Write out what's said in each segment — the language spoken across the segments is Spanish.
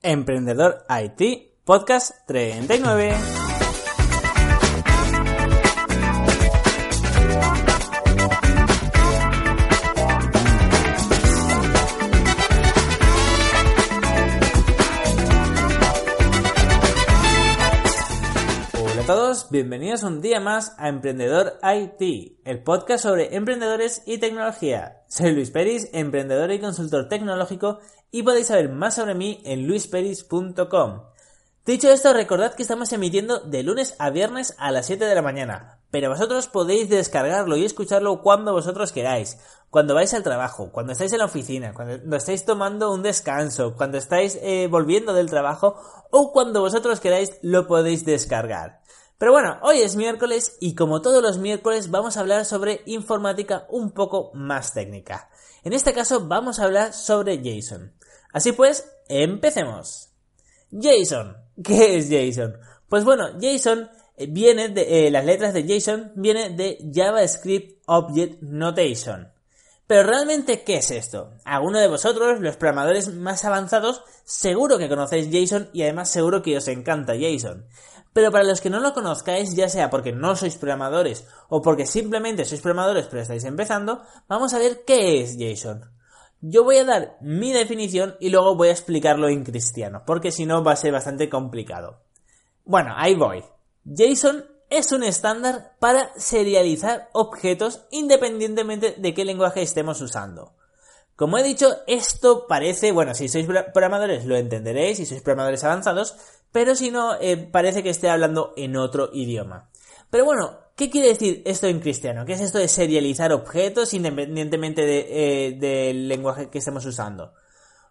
Emprendedor IT, podcast 39. Hola a todos, bienvenidos un día más a Emprendedor IT, el podcast sobre emprendedores y tecnología. Soy Luis Peris, emprendedor y consultor tecnológico y podéis saber más sobre mí en luisperis.com. Dicho esto, recordad que estamos emitiendo de lunes a viernes a las 7 de la mañana, pero vosotros podéis descargarlo y escucharlo cuando vosotros queráis, cuando vais al trabajo, cuando estáis en la oficina, cuando estáis tomando un descanso, cuando estáis eh, volviendo del trabajo o cuando vosotros queráis lo podéis descargar. Pero bueno, hoy es miércoles y como todos los miércoles vamos a hablar sobre informática un poco más técnica. En este caso vamos a hablar sobre JSON. Así pues, empecemos. JSON. ¿Qué es JSON? Pues bueno, JSON eh, viene de eh, las letras de JSON viene de JavaScript Object Notation. Pero realmente, ¿qué es esto? Alguno de vosotros, los programadores más avanzados, seguro que conocéis JSON y además seguro que os encanta JSON. Pero para los que no lo conozcáis, ya sea porque no sois programadores o porque simplemente sois programadores pero estáis empezando, vamos a ver qué es JSON. Yo voy a dar mi definición y luego voy a explicarlo en cristiano, porque si no va a ser bastante complicado. Bueno, ahí voy. JSON es un estándar para serializar objetos independientemente de qué lenguaje estemos usando. Como he dicho, esto parece, bueno, si sois programadores lo entenderéis, si sois programadores avanzados, pero si no, eh, parece que esté hablando en otro idioma. Pero bueno, ¿qué quiere decir esto en cristiano? ¿Qué es esto de serializar objetos independientemente eh, del lenguaje que estemos usando?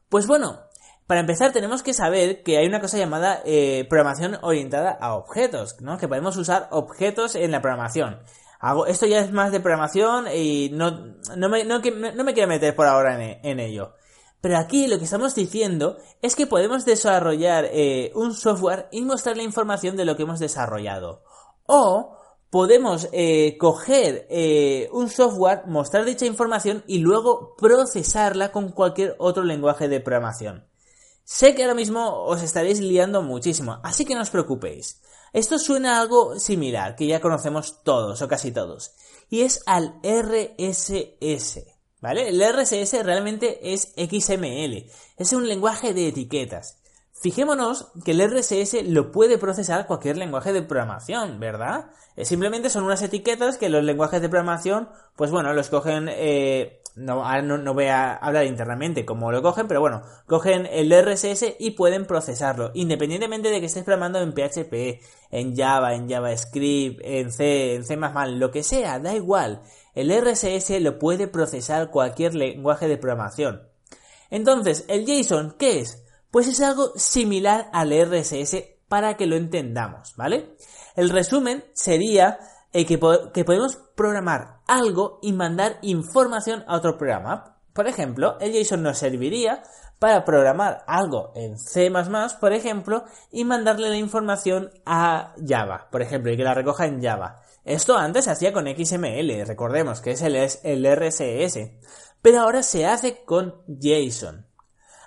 Pues bueno, para empezar tenemos que saber que hay una cosa llamada eh, programación orientada a objetos, ¿no? Que podemos usar objetos en la programación. esto ya es más de programación y no, no, me, no, me quiero meter por ahora en ello. Pero aquí lo que estamos diciendo es que podemos desarrollar eh, un software y mostrar la información de lo que hemos desarrollado. O podemos eh, coger eh, un software, mostrar dicha información y luego procesarla con cualquier otro lenguaje de programación. Sé que ahora mismo os estaréis liando muchísimo, así que no os preocupéis. Esto suena a algo similar, que ya conocemos todos o casi todos, y es al RSS. ¿Vale? El RSS realmente es XML, es un lenguaje de etiquetas. Fijémonos que el RSS lo puede procesar cualquier lenguaje de programación, ¿verdad? Eh, simplemente son unas etiquetas que los lenguajes de programación, pues bueno, los cogen, eh, no, no, voy a hablar internamente cómo lo cogen, pero bueno, cogen el RSS y pueden procesarlo, independientemente de que estés programando en PHP, en Java, en JavaScript, en C, en C++, lo que sea, da igual. El RSS lo puede procesar cualquier lenguaje de programación. Entonces, ¿el JSON qué es? Pues es algo similar al RSS para que lo entendamos, ¿vale? El resumen sería eh, que, podemos programar algo y mandar información a otro programa. Por ejemplo, el JSON nos serviría para programar algo en C++, por ejemplo, y mandarle la información a Java, por ejemplo, y que la recoja en Java. Esto antes se hacía con XML, recordemos que es el RSS, pero ahora se hace con JSON.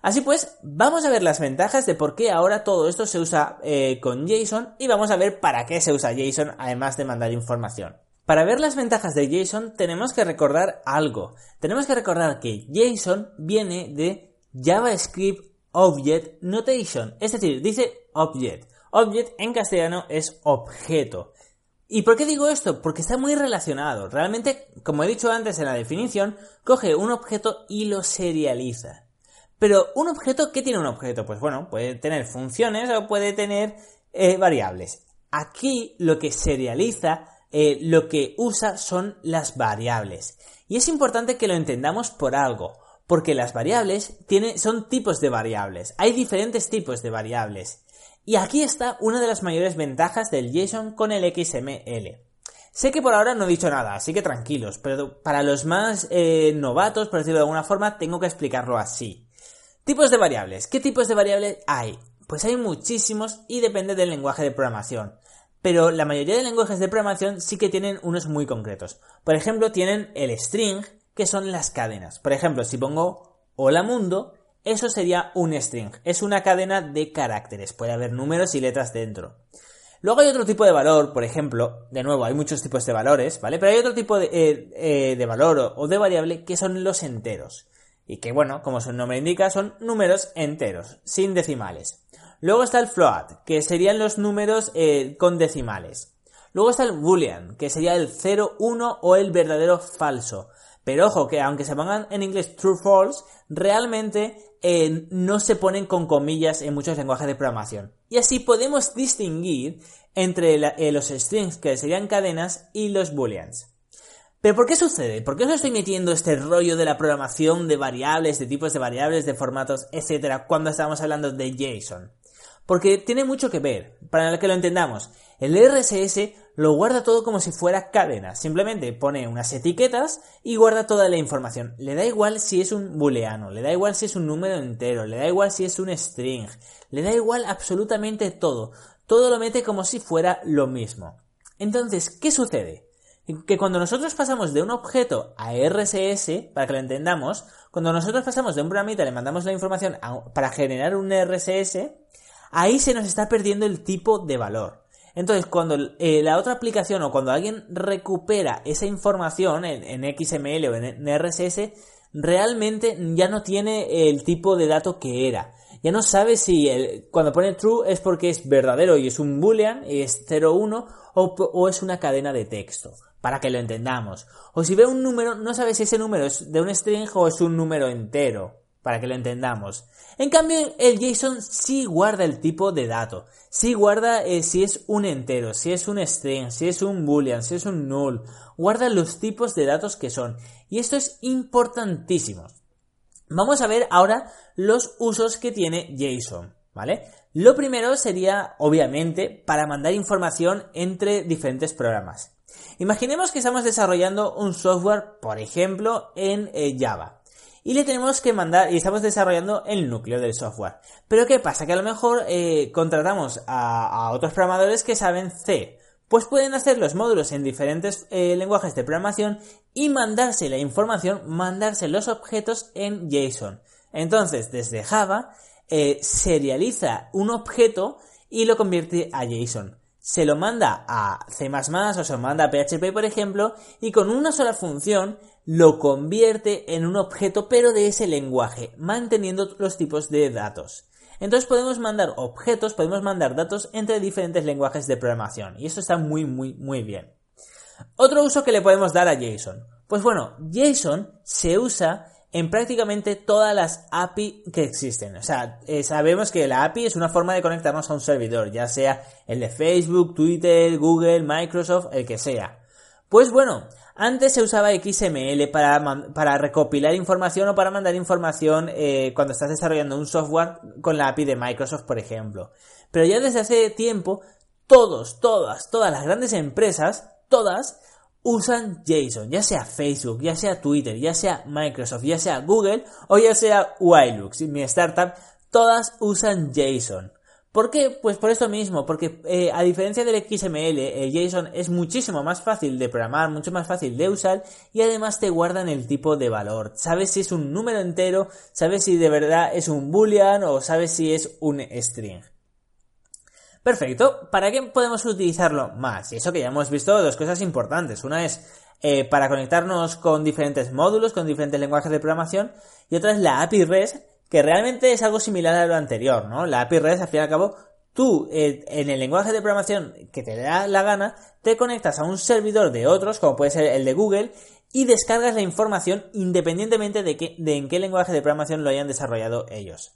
Así pues, vamos a ver las ventajas de por qué ahora todo esto se usa eh, con JSON y vamos a ver para qué se usa JSON además de mandar información. Para ver las ventajas de JSON tenemos que recordar algo. Tenemos que recordar que JSON viene de JavaScript Object Notation, es decir, dice Object. Object en castellano es objeto. ¿Y por qué digo esto? Porque está muy relacionado. Realmente, como he dicho antes en la definición, coge un objeto y lo serializa. Pero un objeto, ¿qué tiene un objeto? Pues bueno, puede tener funciones o puede tener eh, variables. Aquí lo que serializa, eh, lo que usa son las variables. Y es importante que lo entendamos por algo, porque las variables son tipos de variables. Hay diferentes tipos de variables. Y aquí está una de las mayores ventajas del JSON con el XML. Sé que por ahora no he dicho nada, así que tranquilos, pero para los más eh, novatos, por decirlo de alguna forma, tengo que explicarlo así. Tipos de variables. ¿Qué tipos de variables hay? Pues hay muchísimos y depende del lenguaje de programación. Pero la mayoría de lenguajes de programación sí que tienen unos muy concretos. Por ejemplo, tienen el string, que son las cadenas. Por ejemplo, si pongo hola mundo, eso sería un string, es una cadena de caracteres, puede haber números y letras dentro. Luego hay otro tipo de valor, por ejemplo, de nuevo, hay muchos tipos de valores, ¿vale? Pero hay otro tipo de, eh, eh, de valor o, de variable que son los enteros. Y que, bueno, como su nombre indica, son números enteros, sin decimales. Luego está el float, que serían los números eh, con decimales. Luego está el boolean, que sería el 0, 1 o el verdadero falso. Pero ojo, que aunque se pongan en inglés true false, realmente eh, no se ponen con comillas en muchos lenguajes de programación. Y así podemos distinguir entre eh, los strings, que serían cadenas, y los booleans. Pero ¿por qué sucede? ¿Por qué os estoy metiendo este rollo de la programación de variables, de tipos de variables, de formatos, etcétera, cuando estamos hablando de JSON? Porque tiene mucho que ver, para que lo entendamos. El RSS lo guarda todo como si fuera cadena. Simplemente pone unas etiquetas y guarda toda la información. Le da igual si es un booleano, le da igual si es un número entero, le da igual si es un string, le da igual absolutamente todo. Todo lo mete como si fuera lo mismo. Entonces, ¿qué sucede? Que cuando nosotros pasamos de un objeto a RSS, para que lo entendamos, cuando nosotros pasamos de un programita le mandamos la información para generar un RSS, ahí se nos está perdiendo el tipo de valor. Entonces, cuando eh, la otra aplicación o cuando alguien recupera esa información en, XML o en, RSS, realmente ya no tiene el tipo de dato que era. Ya no sabe si cuando pone true es porque es verdadero y es un boolean y es 01 o, o es una cadena de texto, para que lo entendamos. O si ve un número, no sabe si ese número es de un string o es un número entero para que lo entendamos. En cambio, el JSON sí guarda el tipo de dato, sí guarda eh, si es un entero, si es un string, si es un boolean, si es un null, guarda los tipos de datos que son. Y esto es importantísimo. Vamos a ver ahora los usos que tiene JSON, ¿vale? Lo primero sería, obviamente, para mandar información entre diferentes programas. Imaginemos que estamos desarrollando un software, por ejemplo, en eh, Java y le tenemos que mandar y estamos desarrollando el núcleo del software. Pero ¿qué pasa? Que a lo mejor eh, contratamos a, otros programadores que saben C. Pues pueden hacer los módulos en diferentes eh, lenguajes de programación y mandarse la información, mandarse los objetos en JSON. Entonces, desde Java, serializa un objeto y lo convierte a JSON. Se lo manda a C++ o se lo manda a PHP, por ejemplo, y con una sola función lo convierte en un objeto pero de ese lenguaje, manteniendo los tipos de datos. Entonces podemos mandar objetos, podemos mandar datos entre diferentes lenguajes de programación y eso está muy muy muy bien. Otro uso que le podemos dar a JSON. Pues bueno, JSON se usa en prácticamente todas las API que existen. O sea, eh, sabemos que la API es una forma de conectarnos a un servidor, ya sea el de Facebook, Twitter, Google, Microsoft, el que sea. Pues bueno, antes se usaba XML para, recopilar información o para mandar información eh, cuando estás desarrollando un software con la API de Microsoft, por ejemplo. Pero ya desde hace tiempo, todos, todas, todas las grandes empresas, todas, usan JSON, ya sea Facebook, ya sea Twitter, ya sea Microsoft, ya sea Google o ya sea Wilux, mi startup, todas usan JSON. ¿Por qué? Pues por esto mismo, porque eh, a diferencia del XML, el JSON es muchísimo más fácil de programar, mucho más fácil de usar y además te guardan el tipo de valor. Sabes si es un número entero, sabes si de verdad es un boolean o sabes si es un string. Perfecto, ¿para qué podemos utilizarlo más? Y eso que ya hemos visto dos cosas importantes. Una es eh, para conectarnos con diferentes módulos, con diferentes lenguajes de programación y otra es la API REST que realmente es algo similar a lo anterior, ¿no? La API REST, al fin y al cabo, tú eh, en el lenguaje de programación que te da la gana, te conectas a un servidor de otros, como puede ser el de Google, y descargas la información independientemente de, que, de en qué lenguaje de programación lo hayan desarrollado ellos.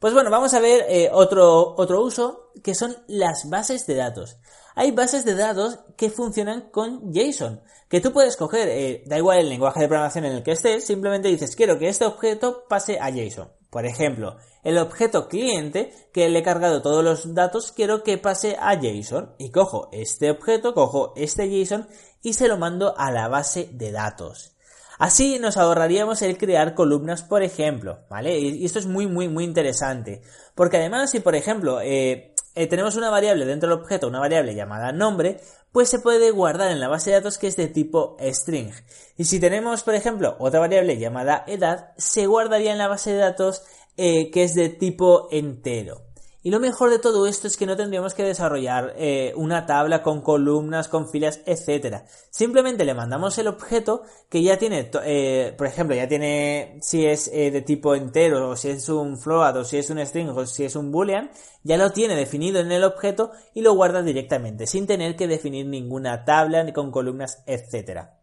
Pues bueno, vamos a ver eh, otro, otro uso, que son las bases de datos. Hay bases de datos que funcionan con JSON que tú puedes coger, eh, da igual el lenguaje de programación en el que estés, simplemente dices quiero que este objeto pase a JSON. Por ejemplo, el objeto cliente que le he cargado todos los datos quiero que pase a JSON y cojo este objeto, cojo este JSON y se lo mando a la base de datos. Así nos ahorraríamos el crear columnas, por ejemplo, ¿vale? Y esto es muy, muy, muy interesante. Porque además, si por ejemplo eh, eh, tenemos una variable dentro del objeto, una variable llamada nombre, pues se puede guardar en la base de datos que es de tipo string. Y si tenemos, por ejemplo, otra variable llamada edad, se guardaría en la base de datos eh, que es de tipo entero. Y lo mejor de todo esto es que no tendríamos que desarrollar eh, una tabla con columnas, con filas, etc. Simplemente le mandamos el objeto que ya tiene, eh, por ejemplo, ya tiene si es eh, de tipo entero, o si es un float, o si es un string, o si es un boolean, ya lo tiene definido en el objeto y lo guarda directamente, sin tener que definir ninguna tabla ni con columnas, etcétera.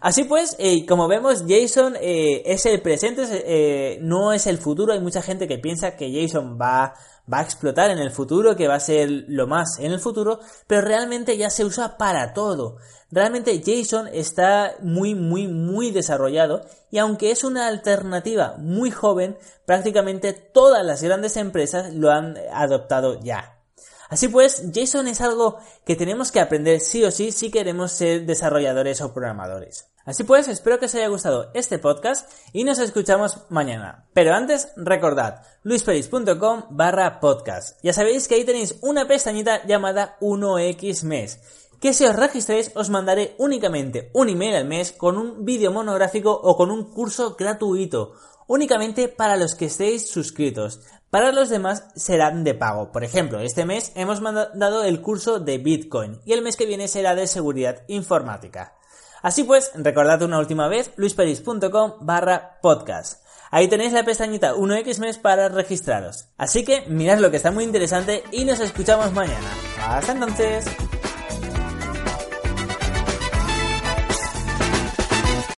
Así pues, eh, como vemos, JSON eh, es el presente, eh, no es el futuro. Hay mucha gente que piensa que JSON va, va a explotar en el futuro, que va a ser lo más en el futuro, pero realmente ya se usa para todo. Realmente JSON está muy, muy, muy desarrollado y aunque es una alternativa muy joven, prácticamente todas las grandes empresas lo han adoptado ya. Así pues, JSON es algo que tenemos que aprender sí o sí si queremos ser desarrolladores o programadores. Así pues, espero que os haya gustado este podcast y nos escuchamos mañana. Pero antes, recordad, luisperis.com barra podcast. Ya sabéis que ahí tenéis una pestañita llamada 1x mes que si os registréis os mandaré únicamente un email al mes con un vídeo monográfico o con un curso gratuito, únicamente para los que estéis suscritos. Para los demás serán de pago. Por ejemplo, este mes hemos mandado el curso de Bitcoin y el mes que viene será de seguridad informática. Así pues, recordad una última vez, luisperis.com barra podcast. Ahí tenéis la pestañita 1x mes para registraros. Así que mirad lo que está muy interesante y nos escuchamos mañana. Hasta entonces.